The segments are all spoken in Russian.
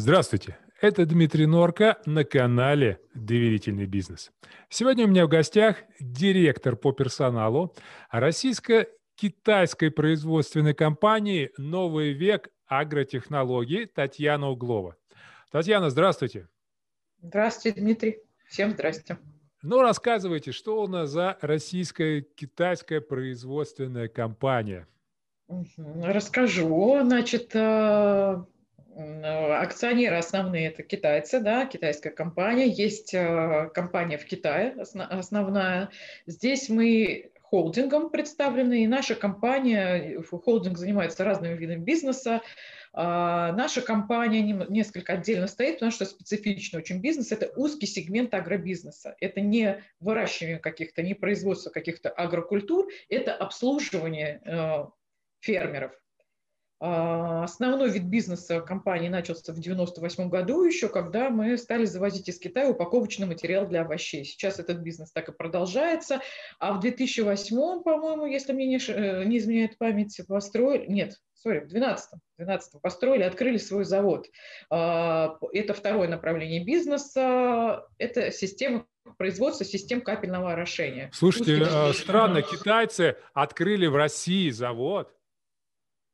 Здравствуйте, это Дмитрий Норка на канале «Доверительный бизнес». Сегодня у меня в гостях директор по персоналу российско-китайской производственной компании «Новый век агротехнологий» Татьяна Углова. Татьяна, здравствуйте. Здравствуйте, Дмитрий. Всем здрасте. Ну, рассказывайте, что у нас за российская китайская производственная компания? Расскажу. Значит, э, акционеры основные это китайцы, да, китайская компания. Есть э, компания в Китае основная. Здесь мы холдингом представлены, и наша компания, холдинг занимается разными видами бизнеса. А наша компания несколько отдельно стоит, потому что специфичный очень бизнес – это узкий сегмент агробизнеса. Это не выращивание каких-то, не производство каких-то агрокультур, это обслуживание э, фермеров. А, основной вид бизнеса компании начался в 1998 году еще, когда мы стали завозить из Китая упаковочный материал для овощей. Сейчас этот бизнес так и продолжается. А в 2008, по-моему, если мне не, э, не изменяет память, построили... Нет, сори, в 2012, 12 построили, открыли свой завод. А, это второе направление бизнеса. Это система производства систем капельного орошения. Слушайте, Узкий... Э, странно, китайцы открыли в России завод.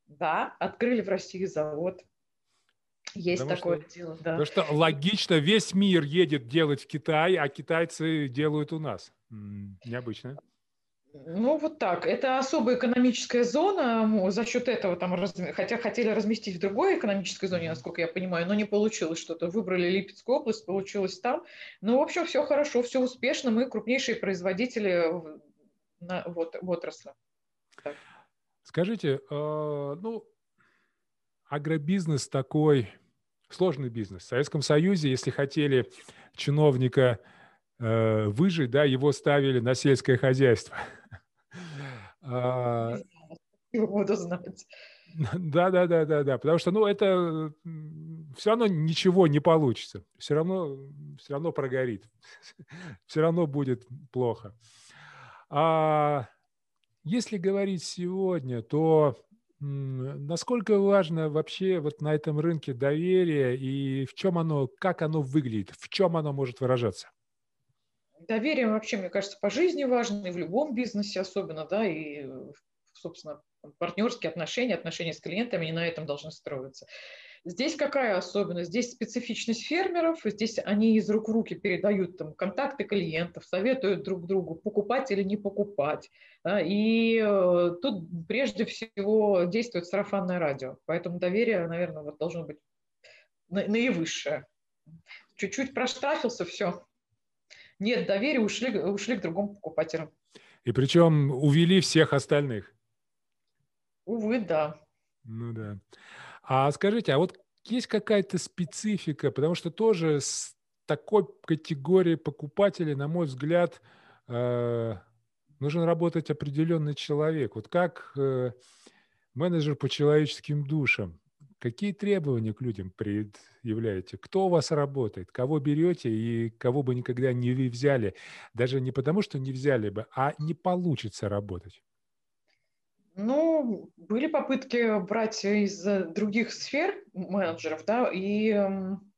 Да, открыли в России завод. Есть потому такое что, дело, да. Потому что логично, весь мир едет делать в Китай, а китайцы делают у нас. Необычно. Ну, вот так. Это особая экономическая зона. За счет этого там, раз... хотя хотели разместить в другой экономической зоне, насколько я понимаю, но не получилось что-то. Выбрали Липецкую область, получилось там. Ну, в общем, все хорошо, все успешно. Мы крупнейшие производители на, вот, в отрасли. Так. Скажите, а, ну, агробизнес такой сложный бизнес. В Советском Союзе, если хотели чиновника э, выжить, да, его ставили на сельское хозяйство. А, буду знать. Да, да, да, да, да. Потому что, ну, это все равно ничего не получится. Все равно, все равно прогорит. Все равно будет плохо. А если говорить сегодня, то насколько важно вообще вот на этом рынке доверие и в чем оно, как оно выглядит, в чем оно может выражаться? Доверие вообще, мне кажется, по жизни важно, и в любом бизнесе особенно, да, и, собственно, партнерские отношения, отношения с клиентами, они на этом должны строиться. Здесь какая особенность? Здесь специфичность фермеров, здесь они из рук в руки передают там, контакты клиентов, советуют друг другу, покупать или не покупать. И э, тут прежде всего действует сарафанное радио, поэтому доверие, наверное, вот должно быть наивысшее. Чуть-чуть проштрафился, все. Нет доверия, ушли, ушли к другому покупателю. И причем увели всех остальных. Увы, да. Ну да. А скажите, а вот есть какая-то специфика, потому что тоже с такой категорией покупателей, на мой взгляд, э, нужен работать определенный человек. Вот как э, менеджер по человеческим душам, какие требования к людям предъявляете? Кто у вас работает? Кого берете и кого бы никогда не взяли? Даже не потому, что не взяли бы, а не получится работать. Ну, были попытки брать из других сфер менеджеров, да, и, эм,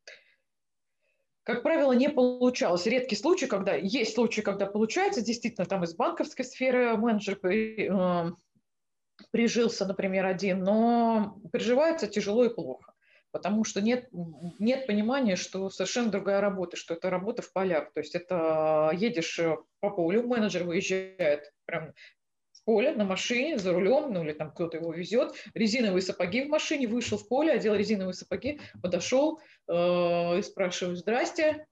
как правило, не получалось. Редкий случай, когда есть случаи, когда получается, действительно, там из банковской сферы менеджер э, прижился, например, один, но приживается тяжело и плохо потому что нет, нет понимания, что совершенно другая работа, что это работа в полях. То есть это едешь э, по полю, менеджер выезжает прям поле на машине, за рулем, ну или там кто-то его везет, резиновые сапоги в машине, вышел в поле, одел резиновые сапоги, подошел э, и спрашиваю, здрасте,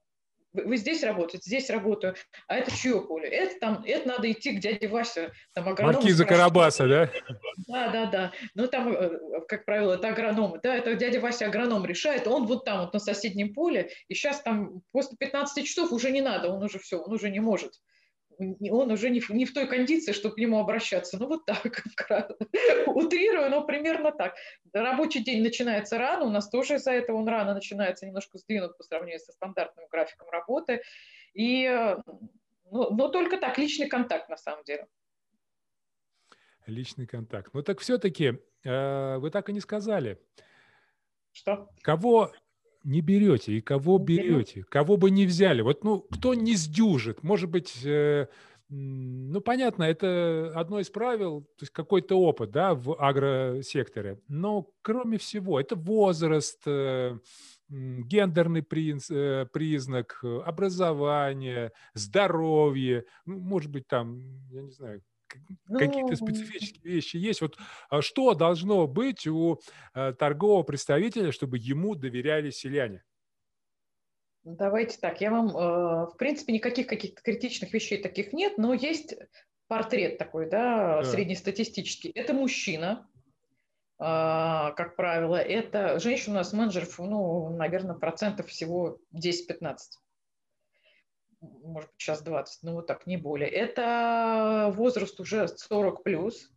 вы, здесь работаете, здесь работаю, а это чье поле? Это там, это надо идти к дяде Васе, там агроном. Маркиза Карабаса, да? Да, да, да. Ну там, э, как правило, это агроном, да, это дядя Вася агроном решает, он вот там вот на соседнем поле, и сейчас там после 15 часов уже не надо, он уже все, он уже не может он уже не в, не в той кондиции, чтобы к нему обращаться. Ну, вот так, утрирую, но примерно так. Рабочий день начинается рано, у нас тоже из-за этого он рано начинается, немножко сдвинут по сравнению со стандартным графиком работы. И, ну, но только так, личный контакт на самом деле. Личный контакт. Ну так все-таки э, вы так и не сказали. Что? Кого, не берете и кого берете, кого бы не взяли. Вот, ну, кто не сдюжит, может быть, э, ну, понятно, это одно из правил, то есть какой-то опыт, да, в агросекторе. Но кроме всего, это возраст, э, гендерный принц, э, признак, образование, здоровье, ну, может быть, там, я не знаю, какие-то ну, специфические вещи есть. Вот а что должно быть у э, торгового представителя, чтобы ему доверяли селяне? Давайте так, я вам, э, в принципе, никаких каких-то критичных вещей таких нет, но есть портрет такой, да, да. среднестатистический. Это мужчина, а, как правило, это женщина у нас менеджеров, ну, наверное, процентов всего 10-15 может быть, сейчас 20, но вот так, не более. Это возраст уже 40 плюс.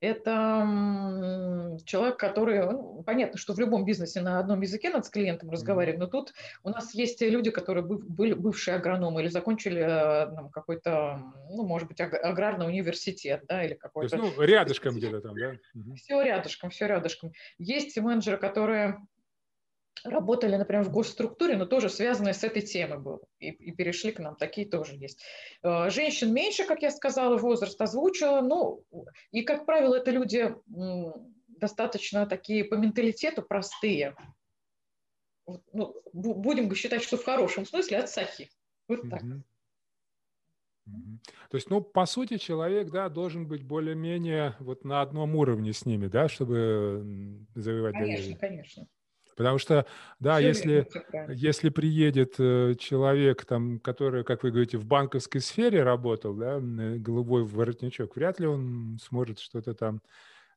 Это человек, который, ну, понятно, что в любом бизнесе на одном языке надо с клиентом разговаривать, но тут у нас есть люди, которые были бывшие агрономы или закончили э, какой-то, ну, может быть, аграрный университет, да, или какой-то. ну, рядышком где-то там, да? Все рядышком, все рядышком. Есть менеджеры, которые работали, например, в госструктуре, но тоже связанные с этой темой было. И, и перешли к нам, такие тоже есть. Э, женщин меньше, как я сказала, возраст озвучила. Ну, и, как правило, это люди достаточно такие по менталитету простые. Ну, будем считать, что в хорошем смысле от сахи. Вот так. То есть, ну, по сути, человек, да, должен быть более-менее вот на одном уровне с ними, да, чтобы завоевать конечно, доверие. Конечно, конечно. Потому что, да, Все если, если приедет э, человек, там, который, как вы говорите, в банковской сфере работал, да, голубой воротничок, вряд ли он сможет что-то там...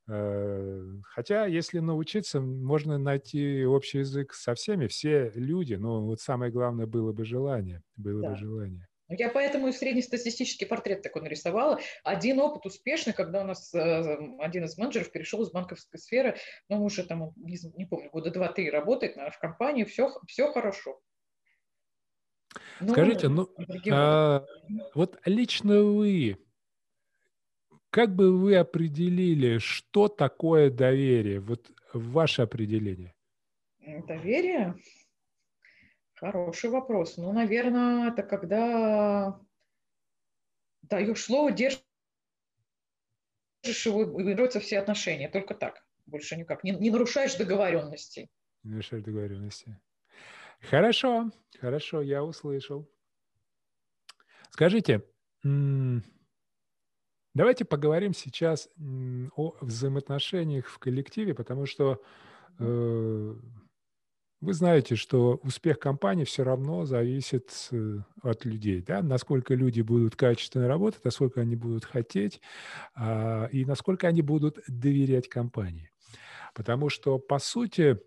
Э, хотя, если научиться, можно найти общий язык со всеми, все люди, но вот самое главное было бы желание, было да. бы желание. Я поэтому и среднестатистический портрет такой нарисовала. Один опыт успешный, когда у нас э, один из менеджеров перешел из банковской сферы, ну, уже там, не, не помню, года два-три работает наверное, в компании, все, все хорошо. Ну, Скажите, ну, а, вот лично вы, как бы вы определили, что такое доверие? Вот ваше определение. Доверие? Хороший вопрос. Ну, наверное, это когда даешь слово, держишь его, и все отношения. Только так. Больше никак. Не, не нарушаешь договоренности. Не нарушаешь договоренности. Хорошо, хорошо, я услышал. Скажите, давайте поговорим сейчас о взаимоотношениях в коллективе, потому что э, вы знаете, что успех компании все равно зависит э, от людей. Да? Насколько люди будут качественно работать, насколько они будут хотеть а, и насколько они будут доверять компании. Потому что, по сути,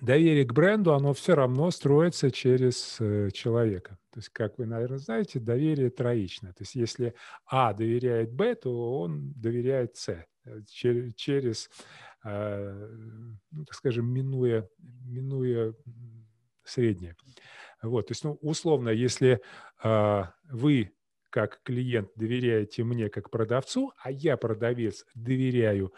доверие к бренду, оно все равно строится через э, человека. То есть, как вы, наверное, знаете, доверие троичное. То есть, если А доверяет Б, то он доверяет С через а, ну, так скажем, минуя, минуя среднее. Вот, то есть, ну, условно, если а, вы как клиент доверяете мне как продавцу, а я продавец доверяю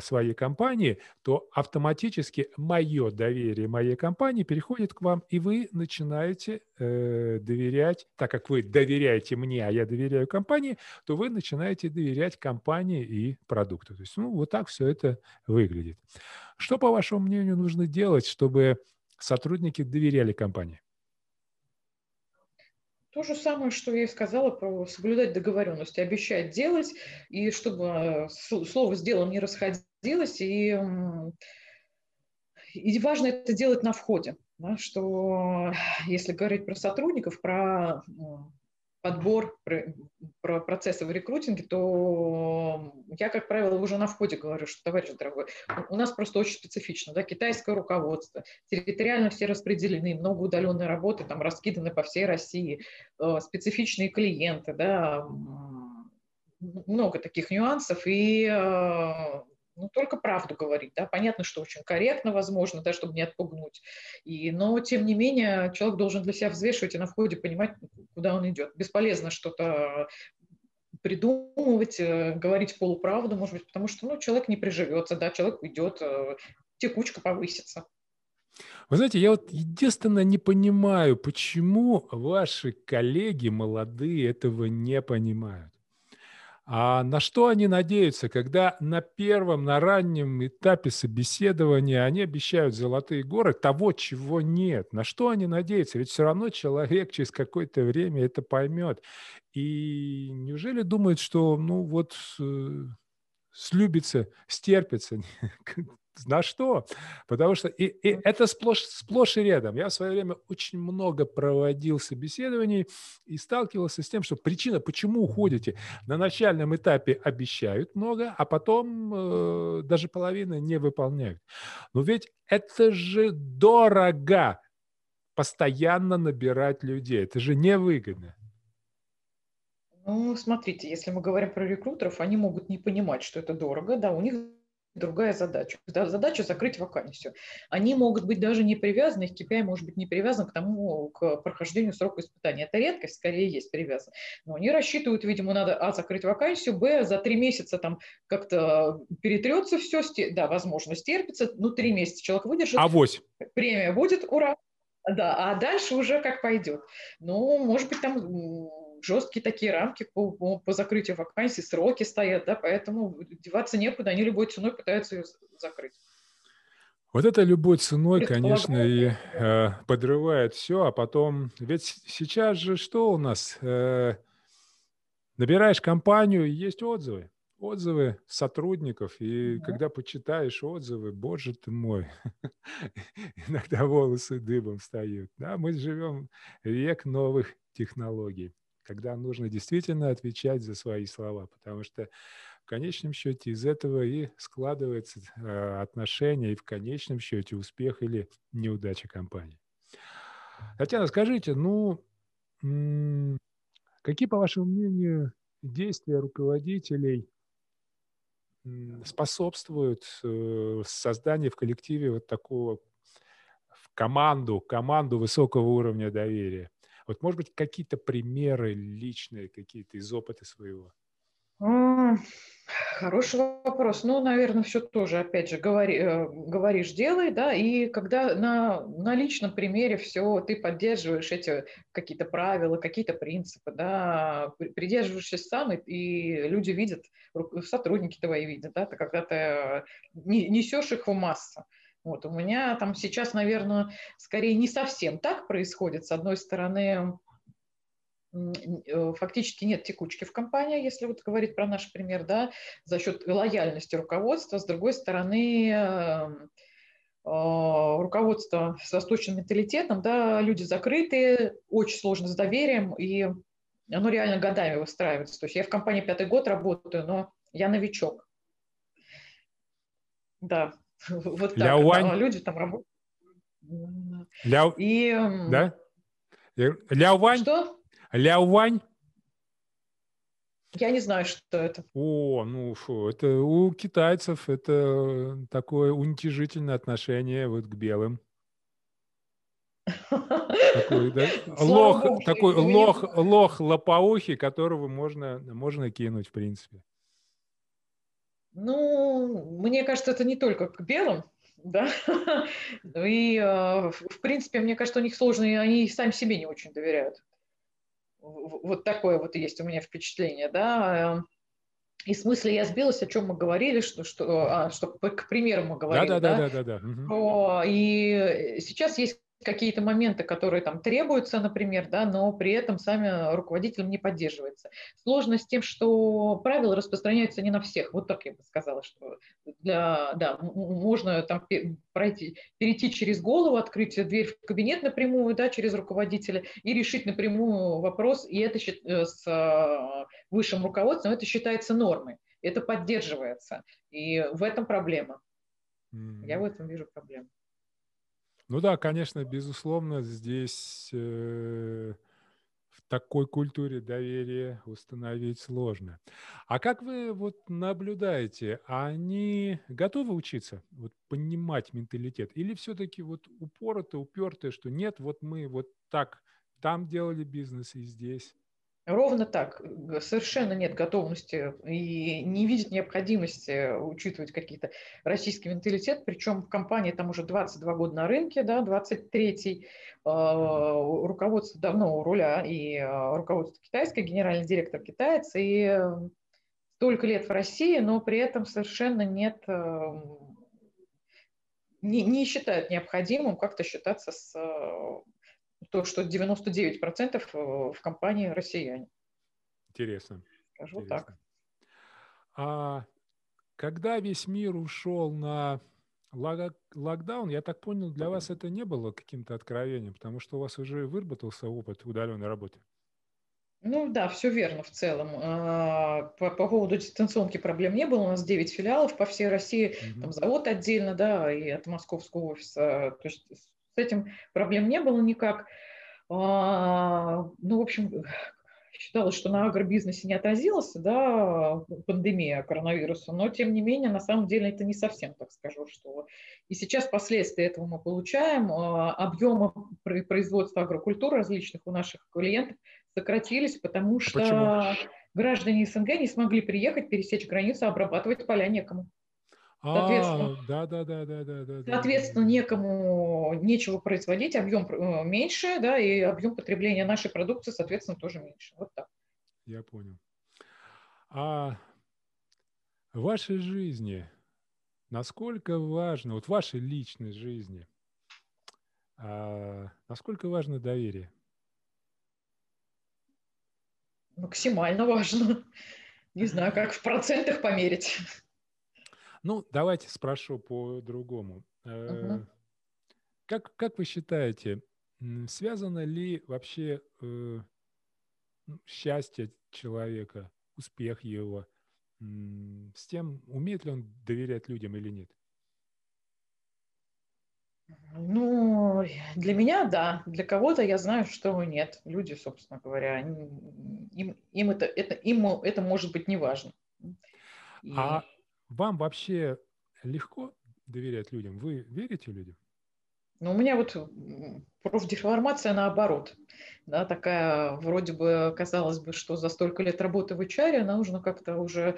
своей компании, то автоматически мое доверие моей компании переходит к вам, и вы начинаете э, доверять, так как вы доверяете мне, а я доверяю компании, то вы начинаете доверять компании и продукту. То есть, ну, вот так все это выглядит. Что, по вашему мнению, нужно делать, чтобы сотрудники доверяли компании? То же самое, что я и сказала про соблюдать договоренности, обещать делать, и чтобы э, слово с делом не расходилось, и, и важно это делать на входе, да, что если говорить про сотрудников, про подбор про процессы в рекрутинге, то я, как правило, уже на входе говорю, что, товарищ дорогой, у нас просто очень специфично, да, китайское руководство, территориально все распределены, много удаленной работы, там раскиданы по всей России, э, специфичные клиенты, да, много таких нюансов, и э, ну, только правду говорить, да, понятно, что очень корректно, возможно, да, чтобы не отпугнуть, и, но, тем не менее, человек должен для себя взвешивать и на входе понимать, куда он идет. Бесполезно что-то придумывать, э, говорить полуправду, может быть, потому что, ну, человек не приживется, да, человек уйдет, э, текучка повысится. Вы знаете, я вот единственное не понимаю, почему ваши коллеги молодые этого не понимают. А на что они надеются, когда на первом, на раннем этапе собеседования они обещают золотые горы того, чего нет? На что они надеются? Ведь все равно человек через какое-то время это поймет. И неужели думают, что ну вот э, слюбится, стерпится? На что? Потому что и, и это сплошь, сплошь и рядом. Я в свое время очень много проводил собеседований и сталкивался с тем, что причина, почему уходите, на начальном этапе обещают много, а потом э, даже половины не выполняют. Но ведь это же дорого постоянно набирать людей. Это же невыгодно. Ну, смотрите, если мы говорим про рекрутеров, они могут не понимать, что это дорого, да, у них другая задача. Задача закрыть вакансию. Они могут быть даже не привязаны, их KPI может быть не привязан к тому, к прохождению срока испытания. Это редкость, скорее есть привязан. Но они рассчитывают, видимо, надо, а, закрыть вакансию, б, за три месяца там как-то перетрется все, да, возможно, стерпится, ну, три месяца человек выдержит. А вось. Премия будет, ура. Да, а дальше уже как пойдет. Ну, может быть, там жесткие такие рамки по, по, по закрытию вакансий, сроки стоят, да, поэтому деваться некуда, они любой ценой пытаются ее закрыть. Вот это любой ценой, конечно, и э, подрывает все, а потом... Ведь сейчас же что у нас? Э, набираешь компанию, есть отзывы. Отзывы сотрудников, и да. когда почитаешь отзывы, боже ты мой, иногда волосы дыбом встают. Да, мы живем век новых технологий когда нужно действительно отвечать за свои слова, потому что в конечном счете из этого и складывается э, отношение, и в конечном счете успех или неудача компании. Татьяна, скажите, ну, какие, по вашему мнению, действия руководителей способствуют э, созданию в коллективе вот такого в команду, команду высокого уровня доверия? Вот, может быть, какие-то примеры личные, какие-то из опыта своего? Хороший вопрос. Ну, наверное, все тоже, опять же, говори, э, говоришь, делай, да, и когда на, на личном примере все, ты поддерживаешь эти какие-то правила, какие-то принципы, да, придерживаешься сам, и, и люди видят, сотрудники твои видят, да, ты когда ты несешь их в массу. Вот, у меня там сейчас, наверное, скорее не совсем так происходит. С одной стороны, э, фактически нет текучки в компании, если вот говорить про наш пример, да, за счет лояльности руководства. С другой стороны, эм, а, руководство с восточным менталитетом, да, люди закрытые, очень сложно с доверием, и оно реально годами выстраивается. То есть я в компании пятый год работаю, но я новичок. Да, Вот так. Вань. А люди там работают. Ляо... И... Да? Ляо Вань? Что? Ляо Вань? Я не знаю, что это. О, ну фу, это у китайцев это такое уничижительное отношение вот к белым. Такой, да? лох, Богу, такой лох, лох лопоухий, которого можно, можно кинуть, в принципе. Ну, мне кажется, это не только к белым, да, и, э, в принципе, мне кажется, у них сложно, и они сами себе не очень доверяют. Вот такое вот есть у меня впечатление, да. И в смысле я сбилась, о чем мы говорили, что, что, а, что к примеру мы говорили, да, да, да, да, да, да. Угу. И сейчас есть какие-то моменты, которые там требуются, например, да, но при этом сами руководителям не поддерживается. Сложность с тем, что правила распространяются не на всех. Вот так я бы сказала, что для, да, можно там пройти, перейти через голову, открыть дверь в кабинет напрямую, да, через руководителя и решить напрямую вопрос, и это э, с а, высшим руководством, это считается нормой, это поддерживается. И в этом проблема. Mm-hmm. Я в этом вижу проблему. Ну да, конечно, безусловно, здесь э, в такой культуре доверия установить сложно. А как вы вот наблюдаете, они готовы учиться, вот понимать менталитет, или все-таки вот упорото, упертые, что нет, вот мы вот так там делали бизнес и здесь? Ровно так. Совершенно нет готовности и не видит необходимости учитывать какие-то российский менталитет. Причем в компании там уже 22 года на рынке, да, 23-й. А, руководство давно у руля, и а, руководство китайское, генеральный директор китаец, и столько лет в России, но при этом совершенно нет, не, не считают необходимым как-то считаться с то, что 99% э, в компании россияне. Интересно. Скажу Интересно. так. А когда весь мир ушел на локдаун, я так понял, для вас это не было каким-то откровением, потому что у вас уже выработался опыт удаленной работы. Ну да, все верно в целом. А, по, по поводу дистанционки проблем не было. У нас 9 филиалов по всей России, угу. там завод отдельно, да, и от московского офиса. То есть этим проблем не было никак. А, ну, в общем, считалось, что на агробизнесе не отразилась да, пандемия коронавируса, но тем не менее, на самом деле, это не совсем так скажу, что и сейчас последствия этого мы получаем. А, объемы производства агрокультуры различных у наших клиентов сократились, потому а что Почему? граждане СНГ не смогли приехать, пересечь границу, обрабатывать поля некому. Соответственно, а, да, да, да, да, да, да. Соответственно, некому нечего производить, объем э, меньше, да, и объем потребления нашей продукции, соответственно, тоже меньше. Вот так. Я понял. А в вашей жизни насколько важно, вот в вашей личной жизни, а, насколько важно доверие? Максимально важно. Не знаю, как в процентах померить. Ну, давайте спрошу по-другому. Угу. Как, как вы считаете, связано ли вообще э, ну, счастье человека, успех его с тем, умеет ли он доверять людям или нет? Ну, для меня да, для кого-то я знаю, что нет. Люди, собственно говоря, им, им, это, это, им это может быть не важно. И... А вам вообще легко доверять людям? Вы верите людям? Ну, у меня вот профдеформация наоборот. Да, такая, вроде бы, казалось бы, что за столько лет работы в HR нужно как-то уже,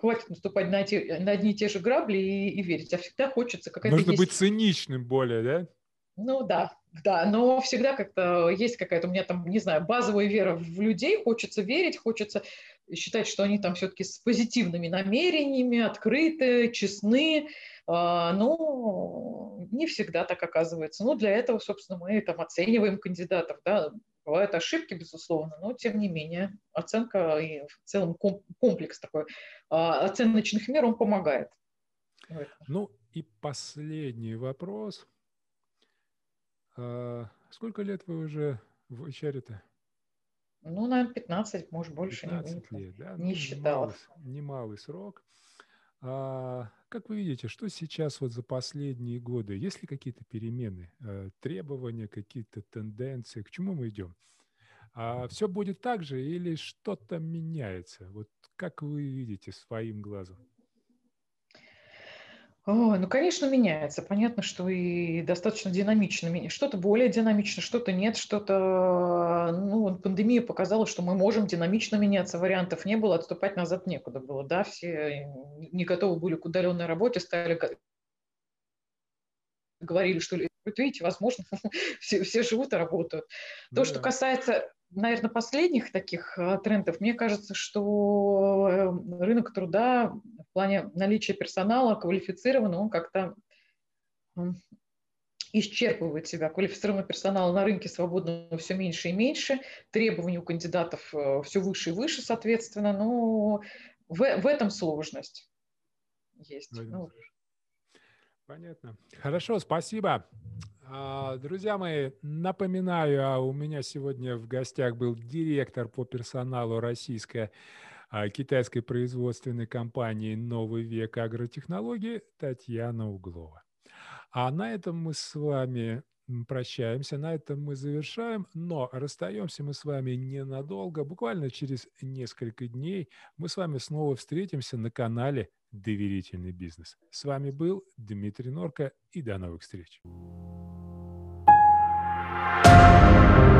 хватит наступать на, те, на одни и те же грабли и, и верить. А всегда хочется какая-то... Нужно есть... быть циничным более, да? Ну да, да, но всегда как-то есть какая-то у меня там, не знаю, базовая вера в людей, хочется верить, хочется считать, что они там все-таки с позитивными намерениями, открыты, честны, а, но не всегда так оказывается. Ну, для этого, собственно, мы там оцениваем кандидатов, да, бывают ошибки, безусловно, но тем не менее оценка и в целом комплекс такой а, оценочных мер, он помогает. Ну и последний вопрос. А, сколько лет вы уже в HR-то? Ну, наверное, 15, может, больше. 15 не, лет, да? Не ну, считала. Немалый, немалый срок. А, как вы видите, что сейчас вот за последние годы? Есть ли какие-то перемены, э, требования, какие-то тенденции? К чему мы идем? А все будет так же или что-то меняется? Вот как вы видите своим глазом? О, ну, конечно, меняется. Понятно, что и достаточно динамично. Что-то более динамично, что-то нет, что-то... Ну, пандемия показала, что мы можем динамично меняться. Вариантов не было, отступать назад некуда было. Да, все не готовы были к удаленной работе, стали говорили, что вот видите, возможно, все, все живут и работают. То, что касается наверное, последних таких э, трендов, мне кажется, что э, рынок труда в плане наличия персонала квалифицированного, он как-то исчерпывает себя. Квалифицированного персонала на рынке свободного все меньше и меньше, требований у кандидатов э, все выше и выше, соответственно, но в, в этом сложность есть. Ну, Понятно. Хорошо, спасибо. А, друзья мои, напоминаю, а у меня сегодня в гостях был директор по персоналу российской а, китайской производственной компании «Новый век агротехнологии» Татьяна Углова. А на этом мы с вами прощаемся, на этом мы завершаем, но расстаемся мы с вами ненадолго, буквально через несколько дней мы с вами снова встретимся на канале «Доверительный бизнес». С вами был Дмитрий Норка и до новых встреч. you